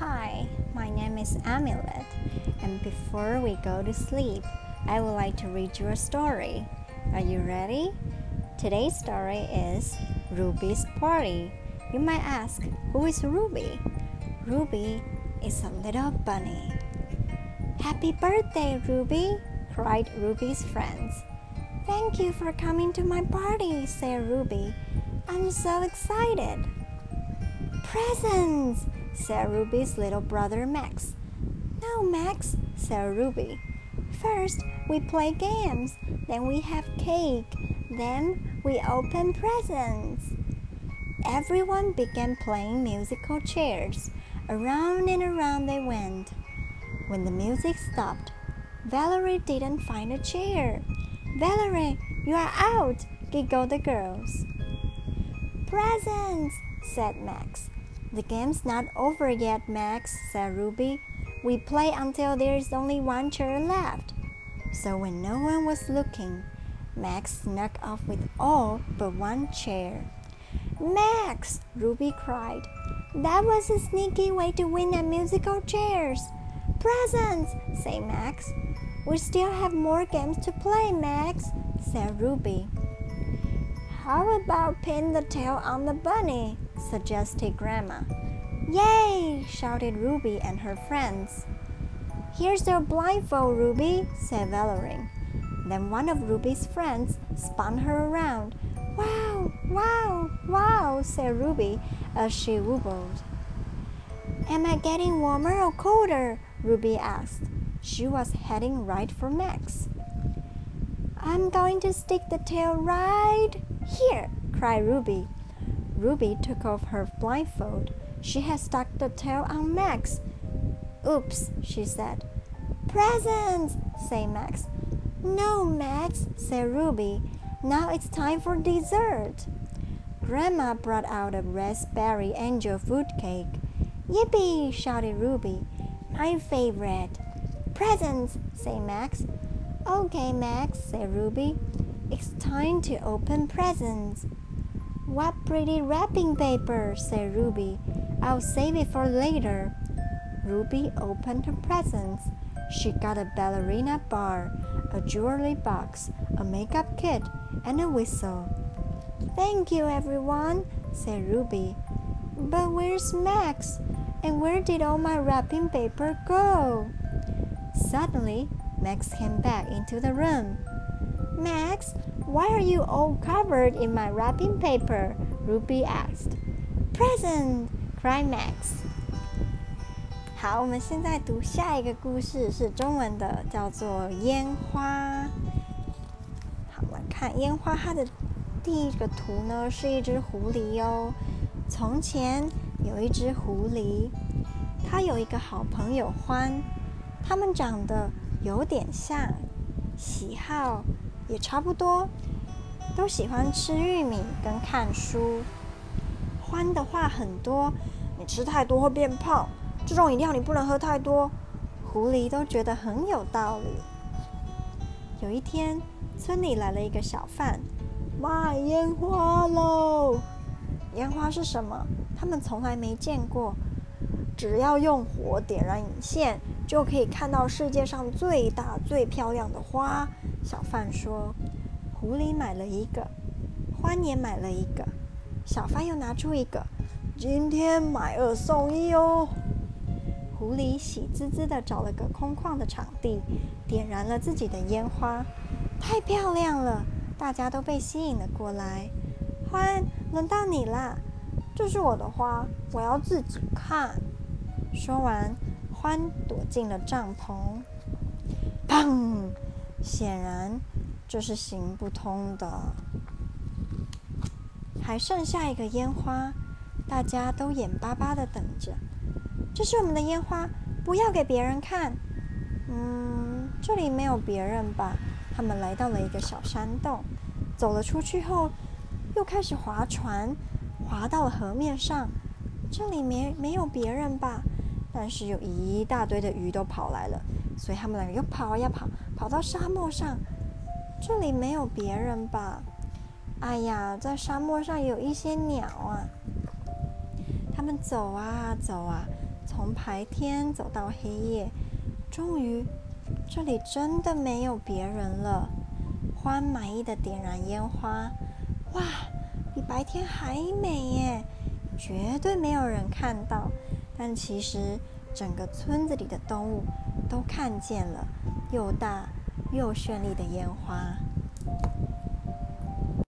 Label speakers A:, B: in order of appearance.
A: Hi, my name is Amulet, and before we go to sleep, I would like to read you a story. Are you ready? Today's story is Ruby's Party. You might ask, who is Ruby? Ruby is a little bunny. Happy birthday, Ruby! cried Ruby's friends. Thank you for coming to my party, said Ruby. I'm so excited. Presents, said Ruby's little brother Max. No, Max, said Ruby. First, we play games, then we have cake, then we open presents. Everyone began playing musical chairs. Around and around they went. When the music stopped, Valerie didn't find a chair. Valerie, you are out, giggled the girls. Presents, said Max. The game's not over yet, Max, said Ruby. We play until there's only one chair left. So when no one was looking, Max snuck off with all but one chair. Max, Ruby cried. That was a sneaky way to win at musical chairs. Presents, said Max. We still have more games to play, Max, said Ruby. How about pin the tail on the bunny? Suggested Grandma. Yay! shouted Ruby and her friends. Here's your blindfold, Ruby, said Valerie. Then one of Ruby's friends spun her around. Wow, wow, wow, said Ruby as she wobbled. Am I getting warmer or colder? Ruby asked. She was heading right for Max. I'm going to stick the tail right here, cried Ruby. Ruby took off her blindfold. She had stuck the tail on Max. Oops, she said. Presents, said Max. No, Max, said Ruby. Now it's time for dessert. Grandma brought out a raspberry angel food cake. Yippee, shouted Ruby. My favorite. Presents, said Max. Okay, Max, said Ruby. It's time to open presents. What pretty wrapping paper, said Ruby. I'll save it for later. Ruby opened her presents. She got a ballerina bar, a jewelry box, a makeup kit, and a whistle. Thank you, everyone, said Ruby. But where's Max? And where did all my wrapping paper go? Suddenly, Max came back into the room. Max, why are you all covered in my wrapping paper? Ruby asked. Present, cried Max. 好，我们现在读下一个故事，是中文的，叫做《烟花》。好，来看烟花，它的第一个图呢是一只狐狸哦。从前有一只狐狸，它有一个好朋友欢，他们长得有点像，喜好也差不多，都喜欢吃玉米跟看书。欢的话很多，你吃太多会变胖。这种饮料你不能喝太多，狐狸都觉得很有道理。有一天，村里来了一个小贩，卖烟花喽！烟花是什么？他们从来没见过。只要用火点燃引线，就可以看到世界上最大、最漂亮的花。小贩说：“狐狸买了一个，欢也买了一个，小贩又拿出一个，今天买二送一哦。”狐狸喜滋滋的找了个空旷的场地，点燃了自己的烟花，太漂亮了，大家都被吸引了过来。欢，轮到你啦！这是我的花，我要自己看。说完，欢躲进了帐篷。砰！显然这是行不通的。还剩下一个烟花，大家都眼巴巴的等着。这是我们的烟花，不要给别人看。嗯，这里没有别人吧？他们来到了一个小山洞，走了出去后，又开始划船，划到了河面上。这里没没有别人吧？但是有一大堆的鱼都跑来了，所以他们两个又跑呀跑，跑到沙漠上。这里没有别人吧？哎呀，在沙漠上有一些鸟啊。他们走啊走啊。从白天走到黑夜，终于，这里真的没有别人了。欢满意的点燃烟花，哇，比白天还美耶！绝对没有人看到，但其实整个村子里的动物都看见了又大又绚丽的烟花。